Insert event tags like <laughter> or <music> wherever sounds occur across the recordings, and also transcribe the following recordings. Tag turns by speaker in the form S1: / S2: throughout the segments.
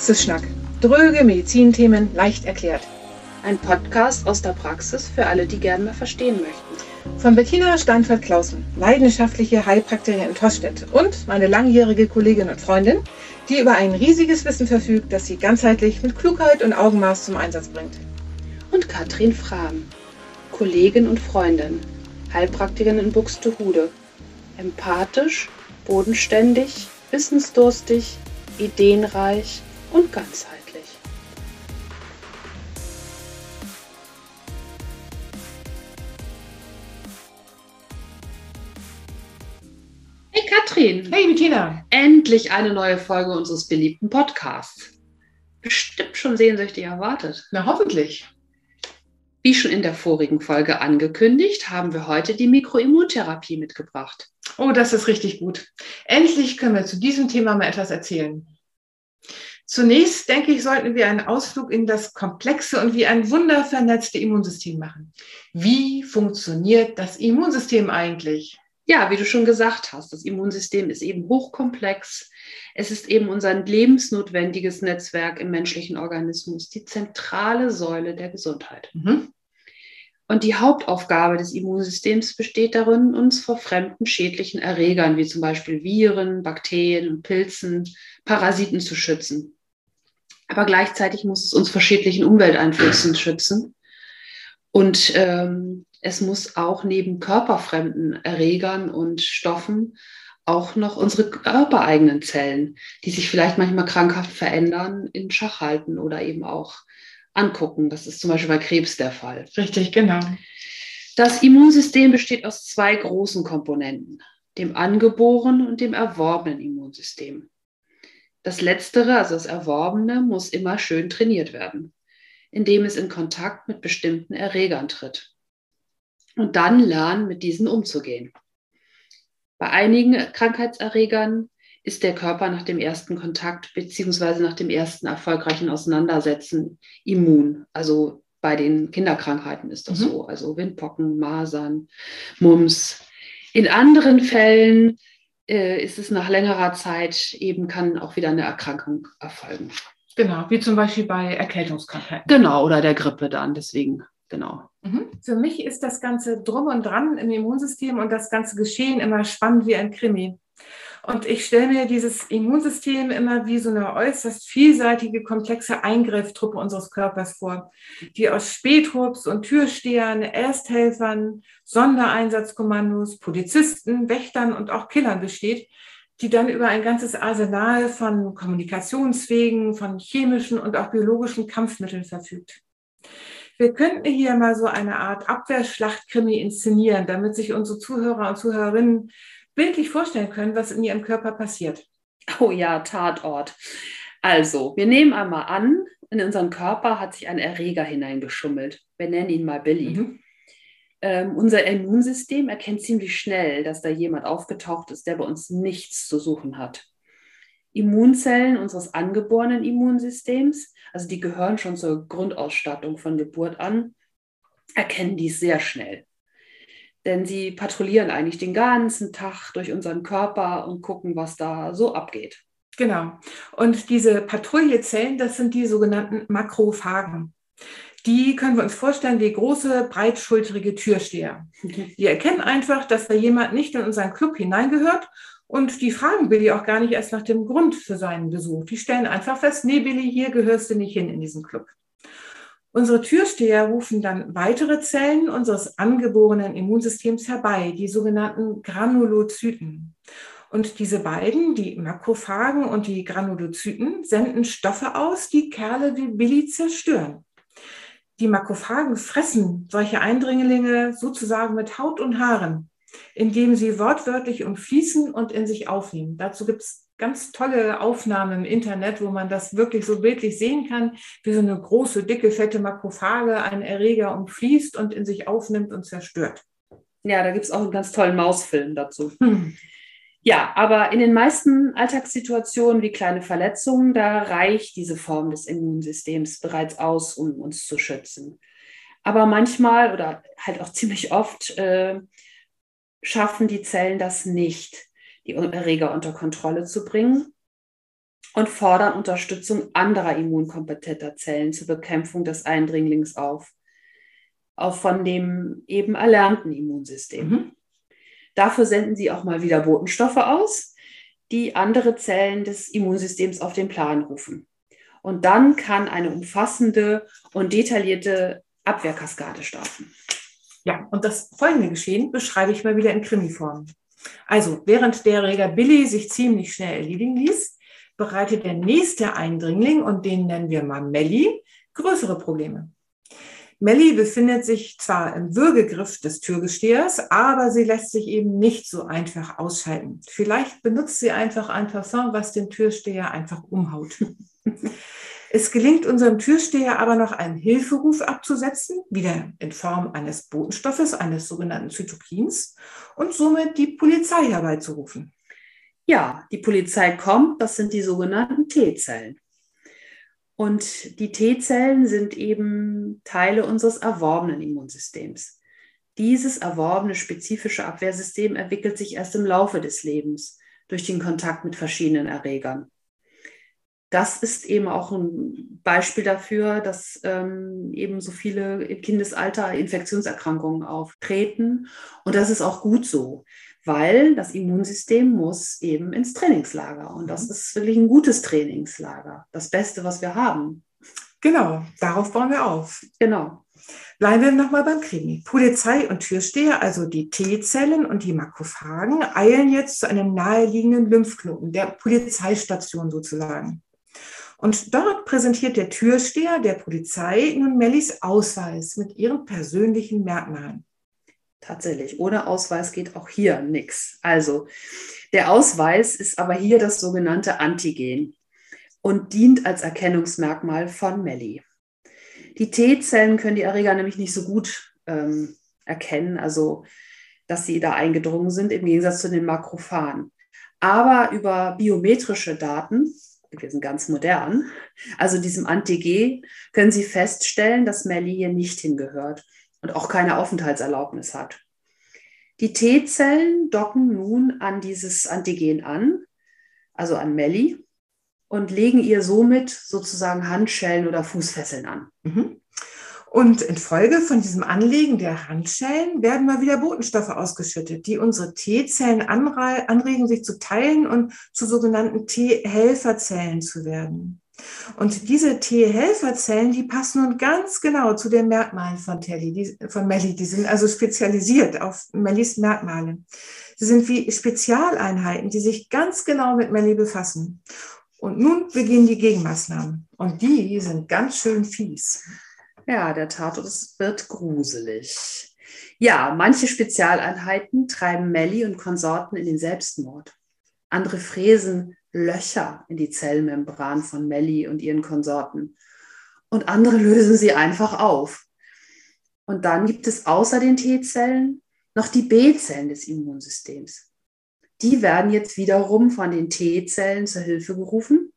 S1: Praxisschnack. Dröge Medizinthemen leicht erklärt.
S2: Ein Podcast aus der Praxis für alle, die gerne mal verstehen möchten.
S1: Von Bettina Steinfeld-Klausen, leidenschaftliche Heilpraktikerin in Tostedt und meine langjährige Kollegin und Freundin, die über ein riesiges Wissen verfügt, das sie ganzheitlich mit Klugheit und Augenmaß zum Einsatz bringt.
S2: Und Katrin Frahm, Kollegin und Freundin, Heilpraktikerin in Buxtehude. Empathisch, bodenständig, wissensdurstig, ideenreich und ganzheitlich. Hey Katrin!
S1: Hey Bettina!
S2: Endlich eine neue Folge unseres beliebten Podcasts. Bestimmt schon sehnsüchtig erwartet.
S1: Na hoffentlich.
S2: Wie schon in der vorigen Folge angekündigt, haben wir heute die Mikroimmuntherapie mitgebracht.
S1: Oh, das ist richtig gut. Endlich können wir zu diesem Thema mal etwas erzählen. Zunächst, denke ich, sollten wir einen Ausflug in das komplexe und wie ein Wunder vernetzte Immunsystem machen. Wie funktioniert das Immunsystem eigentlich?
S2: Ja, wie du schon gesagt hast, das Immunsystem ist eben hochkomplex. Es ist eben unser lebensnotwendiges Netzwerk im menschlichen Organismus, die zentrale Säule der Gesundheit. Mhm. Und die Hauptaufgabe des Immunsystems besteht darin, uns vor fremden schädlichen Erregern wie zum Beispiel Viren, Bakterien und Pilzen, Parasiten zu schützen. Aber gleichzeitig muss es uns vor schädlichen Umwelteinflüssen schützen. Und ähm, es muss auch neben körperfremden Erregern und Stoffen auch noch unsere körpereigenen Zellen, die sich vielleicht manchmal krankhaft verändern, in Schach halten oder eben auch angucken. Das ist zum Beispiel bei Krebs der Fall.
S1: Richtig, genau.
S2: Das Immunsystem besteht aus zwei großen Komponenten, dem angeborenen und dem erworbenen Immunsystem. Das letztere, also das erworbene, muss immer schön trainiert werden, indem es in Kontakt mit bestimmten Erregern tritt und dann lernen, mit diesen umzugehen. Bei einigen Krankheitserregern ist der Körper nach dem ersten Kontakt beziehungsweise nach dem ersten erfolgreichen Auseinandersetzen immun. Also bei den Kinderkrankheiten ist das mhm. so, also Windpocken, Masern, Mumps. In anderen Fällen äh, ist es nach längerer Zeit eben kann auch wieder eine Erkrankung erfolgen.
S1: Genau, wie zum Beispiel bei Erkältungskrankheiten.
S2: Genau, oder der Grippe dann, deswegen genau.
S1: Mhm. Für mich ist das Ganze drum und dran im Immunsystem und das ganze Geschehen immer spannend wie ein Krimi. Und ich stelle mir dieses Immunsystem immer wie so eine äußerst vielseitige, komplexe Eingreiftruppe unseres Körpers vor, die aus Spätrupps und Türstehern, Ersthelfern, Sondereinsatzkommandos, Polizisten, Wächtern und auch Killern besteht, die dann über ein ganzes Arsenal von kommunikationsfähigen, von chemischen und auch biologischen Kampfmitteln verfügt. Wir könnten hier mal so eine Art Abwehrschlachtkrimi inszenieren, damit sich unsere Zuhörer und Zuhörerinnen bildlich vorstellen können, was in ihrem Körper passiert.
S2: Oh ja, Tatort. Also, wir nehmen einmal an, in unseren Körper hat sich ein Erreger hineingeschummelt. Wir nennen ihn mal Billy. Mhm. Ähm, unser Immunsystem erkennt ziemlich schnell, dass da jemand aufgetaucht ist, der bei uns nichts zu suchen hat. Immunzellen unseres angeborenen Immunsystems, also die gehören schon zur Grundausstattung von Geburt an, erkennen dies sehr schnell. Denn sie patrouillieren eigentlich den ganzen Tag durch unseren Körper und gucken, was da so abgeht.
S1: Genau. Und diese Patrouillezellen, das sind die sogenannten Makrophagen. Die können wir uns vorstellen wie große, breitschultrige Türsteher. <laughs> Die erkennen einfach, dass da jemand nicht in unseren Club hineingehört und die fragen Billy auch gar nicht erst nach dem Grund für seinen Besuch. Die stellen einfach fest, nee, Billy, hier gehörst du nicht hin in diesen Club. Unsere Türsteher rufen dann weitere Zellen unseres angeborenen Immunsystems herbei, die sogenannten Granulozyten. Und diese beiden, die Makrophagen und die Granulozyten, senden Stoffe aus, die Kerle wie Billy zerstören. Die Makrophagen fressen solche Eindringlinge sozusagen mit Haut und Haaren indem sie wortwörtlich umfließen und in sich aufnehmen. Dazu gibt es ganz tolle Aufnahmen im Internet, wo man das wirklich so bildlich sehen kann, wie so eine große, dicke, fette Makrophage einen Erreger umfließt und in sich aufnimmt und zerstört.
S2: Ja, da gibt es auch einen ganz tollen Mausfilm dazu. Hm. Ja, aber in den meisten Alltagssituationen wie kleine Verletzungen, da reicht diese Form des Immunsystems bereits aus, um uns zu schützen. Aber manchmal oder halt auch ziemlich oft äh, schaffen die Zellen das nicht, die Erreger unter Kontrolle zu bringen. und fordern Unterstützung anderer immunkompetenter Zellen zur Bekämpfung des Eindringlings auf, auch von dem eben erlernten Immunsystem. Mhm. Dafür senden sie auch mal wieder Botenstoffe aus, die andere Zellen des Immunsystems auf den Plan rufen. Und dann kann eine umfassende und detaillierte Abwehrkaskade starten.
S1: Ja, und das folgende Geschehen beschreibe ich mal wieder in Krimiform. Also, während der Erreger Billy sich ziemlich schnell erledigen ließ, bereitet der nächste Eindringling, und den nennen wir mal Melly, größere Probleme. Melly befindet sich zwar im Würgegriff des Türgestehers, aber sie lässt sich eben nicht so einfach ausschalten. Vielleicht benutzt sie einfach ein Parfum, was den Türsteher einfach umhaut. Es gelingt unserem Türsteher aber noch einen Hilferuf abzusetzen, wieder in Form eines Botenstoffes, eines sogenannten Zytokins, und somit die Polizei herbeizurufen.
S2: Ja, die Polizei kommt, das sind die sogenannten T-Zellen. Und die T-Zellen sind eben Teile unseres erworbenen Immunsystems. Dieses erworbene spezifische Abwehrsystem entwickelt sich erst im Laufe des Lebens durch den Kontakt mit verschiedenen Erregern das ist eben auch ein Beispiel dafür, dass ähm, eben so viele im Kindesalter Infektionserkrankungen auftreten. Und das ist auch gut so, weil das Immunsystem muss eben ins Trainingslager. Und das mhm. ist wirklich ein gutes Trainingslager. Das Beste, was wir haben.
S1: Genau, darauf bauen wir auf.
S2: Genau.
S1: Bleiben wir nochmal beim Krimi. Polizei und Türsteher, also die T-Zellen und die Makrophagen, eilen jetzt zu einem naheliegenden Lymphknoten, der Polizeistation sozusagen. Und dort präsentiert der Türsteher der Polizei nun Mellis Ausweis mit ihren persönlichen Merkmalen.
S2: Tatsächlich, ohne Ausweis geht auch hier nichts. Also, der Ausweis ist aber hier das sogenannte Antigen und dient als Erkennungsmerkmal von Melli. Die T-Zellen können die Erreger nämlich nicht so gut ähm, erkennen, also dass sie da eingedrungen sind, im Gegensatz zu den Makrophagen. Aber über biometrische Daten wir sind ganz modern, also diesem Anti-G, können Sie feststellen, dass Melly hier nicht hingehört und auch keine Aufenthaltserlaubnis hat. Die T-Zellen docken nun an dieses Antigen an, also an Melly, und legen ihr somit sozusagen Handschellen oder Fußfesseln an. Mhm.
S1: Und infolge von diesem Anlegen der Handschellen werden mal wieder Botenstoffe ausgeschüttet, die unsere T-Zellen anregen, sich zu teilen und zu sogenannten T-Helferzellen zu werden. Und diese T-Helferzellen, die passen nun ganz genau zu den Merkmalen von, Telly, die, von Melly. Die sind also spezialisiert auf Mellys Merkmale. Sie sind wie Spezialeinheiten, die sich ganz genau mit Melly befassen. Und nun beginnen die Gegenmaßnahmen. Und die sind ganz schön fies.
S2: Ja, der Tatort wird gruselig. Ja, manche Spezialeinheiten treiben Melli und Konsorten in den Selbstmord. Andere fräsen Löcher in die Zellmembran von Melli und ihren Konsorten. Und andere lösen sie einfach auf. Und dann gibt es außer den T-Zellen noch die B-Zellen des Immunsystems. Die werden jetzt wiederum von den T-Zellen zur Hilfe gerufen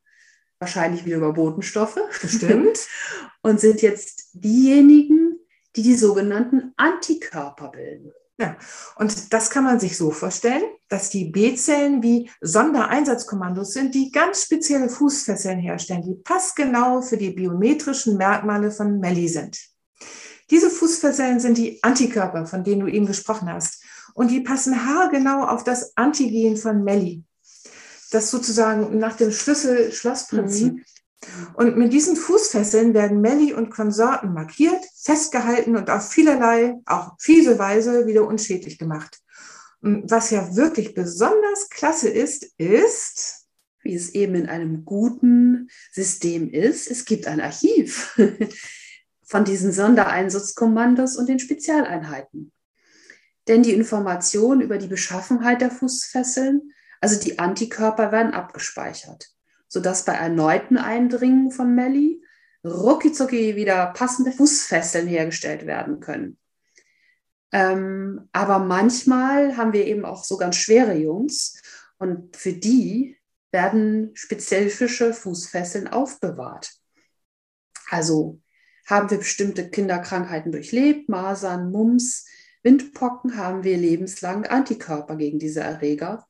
S2: wahrscheinlich wieder über Botenstoffe.
S1: Bestimmt. <laughs>
S2: und sind jetzt diejenigen, die die sogenannten Antikörper bilden.
S1: Ja, und das kann man sich so vorstellen, dass die B-Zellen wie Sondereinsatzkommandos sind, die ganz spezielle Fußfesseln herstellen, die passgenau für die biometrischen Merkmale von Melli sind. Diese Fußfesseln sind die Antikörper, von denen du eben gesprochen hast. Und die passen haargenau auf das Antigen von Melli das sozusagen nach dem Schlüssel-Schloss-Prinzip. Mhm. Und mit diesen Fußfesseln werden Melli und Konsorten markiert, festgehalten und auf vielerlei, auch fiese Weise wieder unschädlich gemacht. Und was ja wirklich besonders klasse ist, ist,
S2: wie es eben in einem guten System ist, es gibt ein Archiv <laughs> von diesen Sondereinsatzkommandos und den Spezialeinheiten. Denn die Information über die Beschaffenheit der Fußfesseln also die Antikörper werden abgespeichert, sodass bei erneuten Eindringen von Melli ruckizucki wieder passende Fußfesseln hergestellt werden können. Ähm, aber manchmal haben wir eben auch so ganz schwere Jungs und für die werden spezifische Fußfesseln aufbewahrt. Also haben wir bestimmte Kinderkrankheiten durchlebt, Masern, Mumps, Windpocken, haben wir lebenslang Antikörper gegen diese Erreger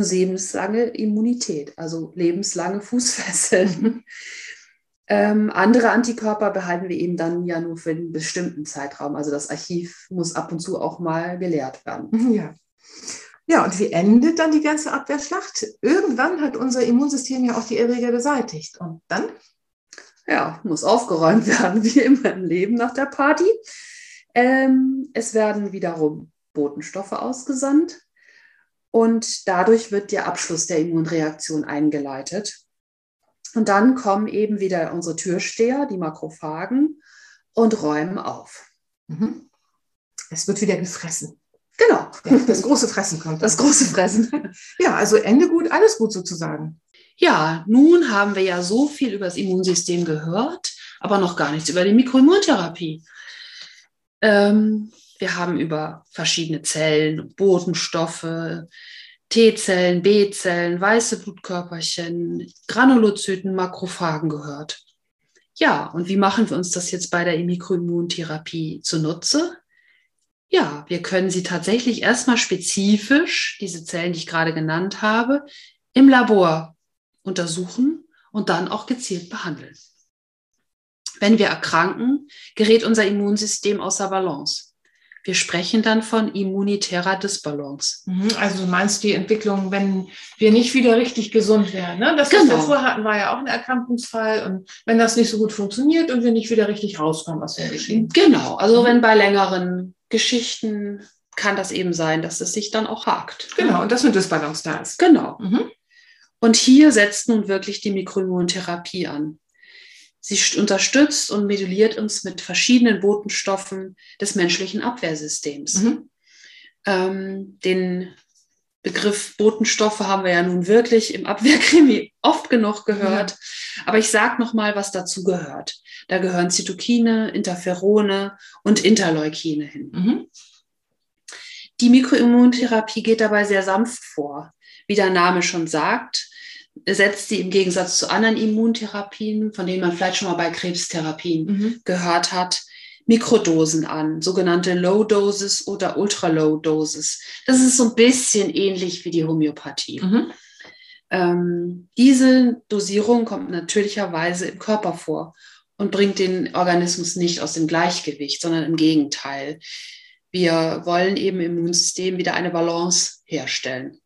S2: und lebenslange Immunität, also lebenslange <laughs> Fußfesseln. Ähm, andere Antikörper behalten wir eben dann ja nur für einen bestimmten Zeitraum. Also das Archiv muss ab und zu auch mal geleert werden.
S1: Ja. Ja, und wie endet dann die ganze Abwehrschlacht? Irgendwann hat unser Immunsystem ja auch die Erreger beseitigt. Und dann?
S2: Ja, muss aufgeräumt <laughs> werden, wie immer im Leben nach der Party. Ähm, es werden wiederum Botenstoffe ausgesandt und dadurch wird der Abschluss der Immunreaktion eingeleitet. Und dann kommen eben wieder unsere Türsteher, die Makrophagen, und räumen auf.
S1: Mhm. Es wird wieder gefressen.
S2: Genau.
S1: Ja, das große Fressen kommt.
S2: Das große Fressen.
S1: Ja, also Ende gut, alles gut sozusagen.
S2: Ja, nun haben wir ja so viel über das Immunsystem gehört, aber noch gar nichts über die Mikroimmuntherapie. Ähm, wir haben über verschiedene Zellen, Botenstoffe, T-Zellen, B-Zellen, weiße Blutkörperchen, Granulozyten, Makrophagen gehört. Ja, und wie machen wir uns das jetzt bei der Mikroimmuntherapie zunutze? Ja, wir können sie tatsächlich erstmal spezifisch, diese Zellen, die ich gerade genannt habe, im Labor untersuchen und dann auch gezielt behandeln. Wenn wir erkranken, gerät unser Immunsystem außer Balance. Wir sprechen dann von immunitärer Disbalance.
S1: Mhm, also du meinst die Entwicklung, wenn wir nicht wieder richtig gesund werden. Ne? Das, was genau. wir vorher hatten, war ja auch ein Erkrankungsfall. Und wenn das nicht so gut funktioniert und wir nicht wieder richtig rauskommen aus dem Geschehen.
S2: Genau, also mhm. wenn bei längeren Geschichten kann das eben sein, dass es sich dann auch hakt.
S1: Genau, ne? und dass eine Disbalance da ist.
S2: Genau. Mhm. Und hier setzt nun wirklich die Mikroimmuntherapie an. Sie unterstützt und moduliert uns mit verschiedenen Botenstoffen des menschlichen Abwehrsystems. Mhm. Ähm, den Begriff Botenstoffe haben wir ja nun wirklich im Abwehrkrimi <laughs> oft genug gehört. Ja. Aber ich sage noch mal, was dazu gehört. Da gehören Zytokine, Interferone und Interleukine hin. Mhm. Die Mikroimmuntherapie geht dabei sehr sanft vor. Wie der Name schon sagt, setzt sie im Gegensatz zu anderen Immuntherapien, von denen man vielleicht schon mal bei Krebstherapien mhm. gehört hat, Mikrodosen an, sogenannte Low Doses oder Ultra Low Doses. Das ist so ein bisschen ähnlich wie die Homöopathie. Mhm. Ähm, diese Dosierung kommt natürlicherweise im Körper vor und bringt den Organismus nicht aus dem Gleichgewicht, sondern im Gegenteil. Wir wollen eben im Immunsystem wieder eine Balance herstellen.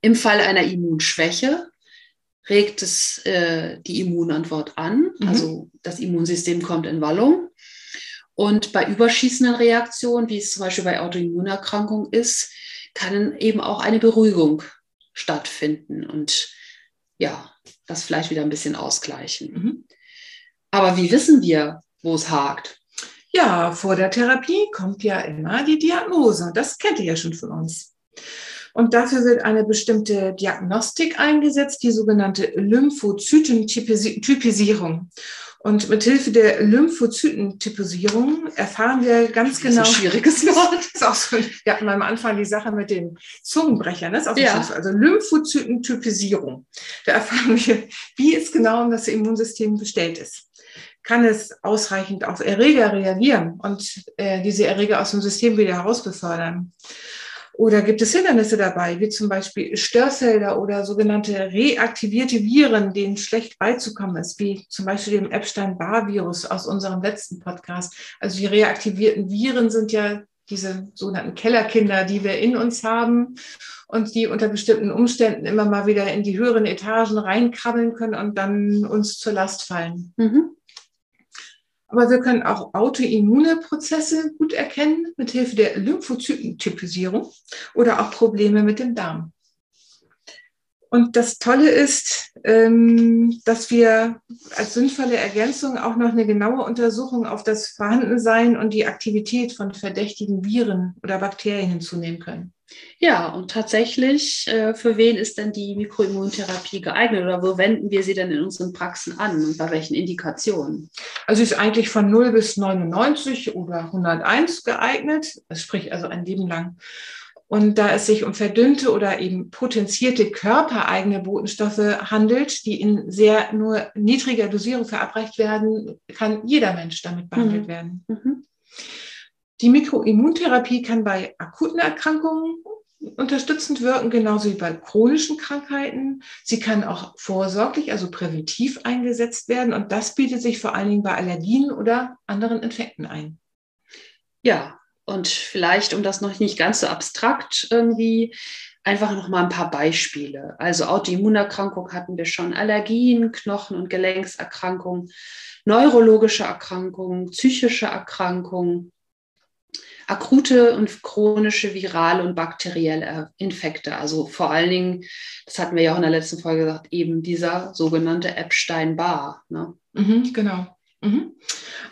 S2: Im Fall einer Immunschwäche regt es äh, die Immunantwort an, mhm. also das Immunsystem kommt in Wallung. Und bei überschießenden Reaktionen, wie es zum Beispiel bei Autoimmunerkrankungen ist, kann eben auch eine Beruhigung stattfinden und ja, das vielleicht wieder ein bisschen ausgleichen. Mhm. Aber wie wissen wir, wo es hakt?
S1: Ja, vor der Therapie kommt ja immer die Diagnose. Das kennt ihr ja schon von uns. Und dafür wird eine bestimmte Diagnostik eingesetzt, die sogenannte Lymphozytentypisierung. Und mit Hilfe der Lymphozytentypisierung erfahren wir ganz genau. Das
S2: ist ein schwieriges <laughs> Wort.
S1: ist auch so, wir hatten am Anfang die Sache mit den Zungenbrechern. Das ist auch ja. so, also Lymphozytentypisierung. Da erfahren wir, wie es genau um das Immunsystem bestellt ist. Kann es ausreichend auf Erreger reagieren und äh, diese Erreger aus dem System wieder herausbefördern? Oder gibt es Hindernisse dabei, wie zum Beispiel Störfelder oder sogenannte reaktivierte Viren, denen schlecht beizukommen ist, wie zum Beispiel dem Epstein-Barr-Virus aus unserem letzten Podcast. Also die reaktivierten Viren sind ja diese sogenannten Kellerkinder, die wir in uns haben und die unter bestimmten Umständen immer mal wieder in die höheren Etagen reinkrabbeln können und dann uns zur Last fallen. Mhm. Aber wir können auch autoimmune Prozesse gut erkennen mit Hilfe der Lymphozytentypisierung oder auch Probleme mit dem Darm. Und das Tolle ist, ähm, dass wir als sinnvolle Ergänzung auch noch eine genaue Untersuchung auf das Vorhandensein und die Aktivität von verdächtigen Viren oder Bakterien hinzunehmen können.
S2: Ja, und tatsächlich, äh, für wen ist denn die Mikroimmuntherapie geeignet oder wo wenden wir sie denn in unseren Praxen an und bei welchen Indikationen?
S1: Also ist eigentlich von 0 bis 99 oder 101 geeignet, sprich also ein Leben lang. Und da es sich um verdünnte oder eben potenzierte körpereigene Botenstoffe handelt, die in sehr nur niedriger Dosierung verabreicht werden, kann jeder Mensch damit behandelt mhm. werden. Mhm. Die Mikroimmuntherapie kann bei akuten Erkrankungen unterstützend wirken, genauso wie bei chronischen Krankheiten. Sie kann auch vorsorglich, also präventiv eingesetzt werden. Und das bietet sich vor allen Dingen bei Allergien oder anderen Infekten ein.
S2: Ja, und vielleicht, um das noch nicht ganz so abstrakt irgendwie, einfach noch mal ein paar Beispiele. Also Autoimmunerkrankung hatten wir schon, Allergien, Knochen- und Gelenkserkrankungen, neurologische Erkrankungen, psychische Erkrankungen, akute und chronische virale und bakterielle Infekte. Also vor allen Dingen, das hatten wir ja auch in der letzten Folge gesagt, eben dieser sogenannte Epstein-Barr.
S1: Ne? Mhm, genau. Mhm.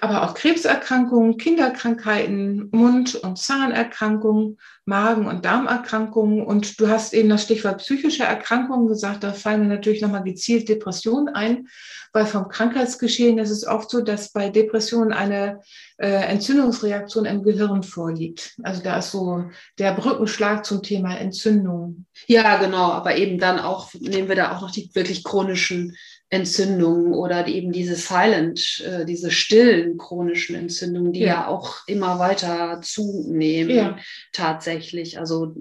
S1: Aber auch Krebserkrankungen, Kinderkrankheiten, Mund- und Zahnerkrankungen, Magen- und Darmerkrankungen. Und du hast eben das Stichwort psychische Erkrankungen gesagt. Da fallen mir natürlich nochmal gezielt Depressionen ein, weil vom Krankheitsgeschehen ist es oft so, dass bei Depressionen eine äh, Entzündungsreaktion im Gehirn vorliegt. Also da ist so der Brückenschlag zum Thema Entzündung.
S2: Ja, genau. Aber eben dann auch nehmen wir da auch noch die wirklich chronischen Entzündungen oder eben diese silent, äh, diese stillen chronischen Entzündungen, die ja, ja auch immer weiter zunehmen, ja. tatsächlich. Also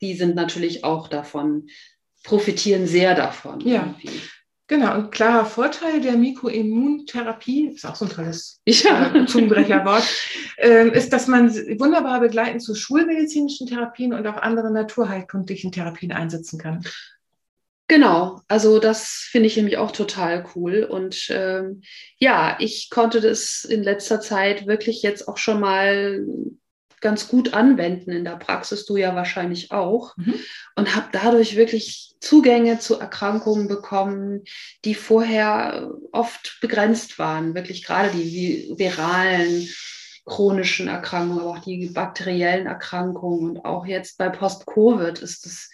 S2: die sind natürlich auch davon, profitieren sehr davon.
S1: Ja. Irgendwie. Genau, und klarer Vorteil der Mikroimmuntherapie, ist auch so ein tolles <laughs> ja. äh, Zungenbrecherwort, äh, ist, dass man wunderbar begleitend zu schulmedizinischen Therapien und auch anderen naturheilkundlichen Therapien einsetzen kann.
S2: Genau, also das finde ich nämlich auch total cool. Und ähm, ja, ich konnte das in letzter Zeit wirklich jetzt auch schon mal ganz gut anwenden in der Praxis, du ja wahrscheinlich auch, mhm. und habe dadurch wirklich Zugänge zu Erkrankungen bekommen, die vorher oft begrenzt waren, wirklich gerade die viralen chronischen Erkrankungen, aber auch die bakteriellen Erkrankungen und auch jetzt bei Post-Covid ist es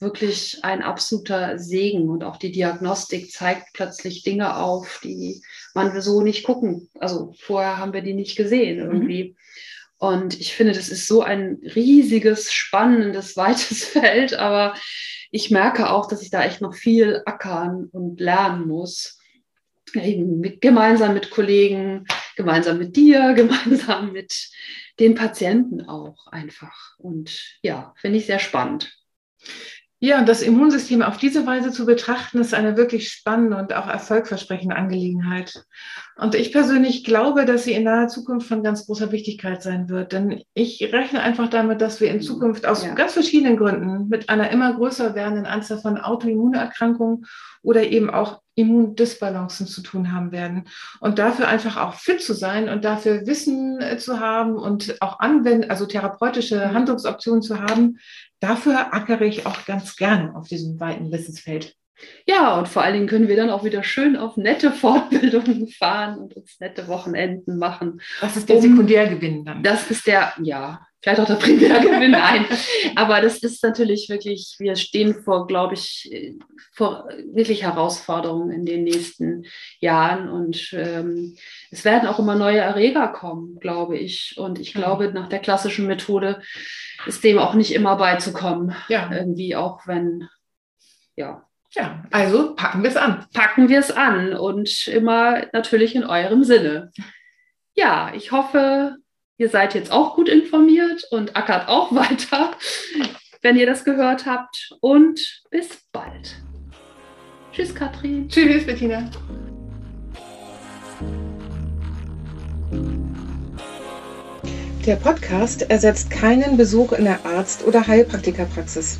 S2: wirklich ein absoluter Segen und auch die Diagnostik zeigt plötzlich Dinge auf, die man so nicht gucken. Also vorher haben wir die nicht gesehen irgendwie. Mhm. Und ich finde, das ist so ein riesiges, spannendes, <laughs> weites Feld, aber ich merke auch, dass ich da echt noch viel ackern und lernen muss. Eben mit, gemeinsam mit Kollegen, gemeinsam mit dir, <laughs> gemeinsam mit den Patienten auch einfach. Und ja, finde ich sehr spannend.
S1: Ja, und das Immunsystem auf diese Weise zu betrachten, ist eine wirklich spannende und auch erfolgversprechende Angelegenheit. Und ich persönlich glaube, dass sie in naher Zukunft von ganz großer Wichtigkeit sein wird. Denn ich rechne einfach damit, dass wir in Zukunft aus ja. ganz verschiedenen Gründen mit einer immer größer werdenden Anzahl von Autoimmunerkrankungen oder eben auch Immundisbalancen zu tun haben werden. Und dafür einfach auch fit zu sein und dafür Wissen äh, zu haben und auch anwenden, also therapeutische mhm. Handlungsoptionen zu haben, dafür ackere ich auch ganz gerne auf diesem weiten Wissensfeld.
S2: Ja, und vor allen Dingen können wir dann auch wieder schön auf nette Fortbildungen fahren und uns nette Wochenenden machen.
S1: Was ist der um, Sekundärgewinn dann?
S2: Das ist der, ja, vielleicht auch der Primärgewinn, <laughs> nein. Aber das ist natürlich wirklich, wir stehen vor, glaube ich, vor wirklich Herausforderungen in den nächsten Jahren und ähm, es werden auch immer neue Erreger kommen, glaube ich. Und ich glaube, nach der klassischen Methode ist dem auch nicht immer beizukommen. Ja. Irgendwie auch wenn,
S1: ja. Ja, also packen wir es an.
S2: Packen wir es an und immer natürlich in eurem Sinne. Ja, ich hoffe, Ihr seid jetzt auch gut informiert und ackert auch <laughs> weiter, wenn ihr das gehört habt. Und bis bald. Tschüss, Katrin.
S1: Tschüss, Bettina. Der Podcast ersetzt keinen Besuch in der Arzt- oder Heilpraktikerpraxis.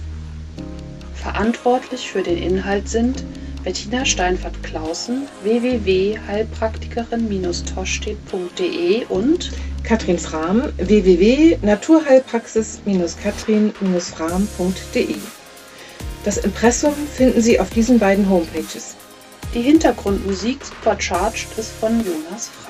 S2: Verantwortlich für den Inhalt sind Bettina Steinfert-Klausen, www.heilpraktikerin-toschstedt.de und
S1: Katrin Frahm, www.naturheilpraxis-katrin-frahm.de. Das Impressum finden Sie auf diesen beiden Homepages.
S2: Die Hintergrundmusik Supercharged ist von Jonas Frank.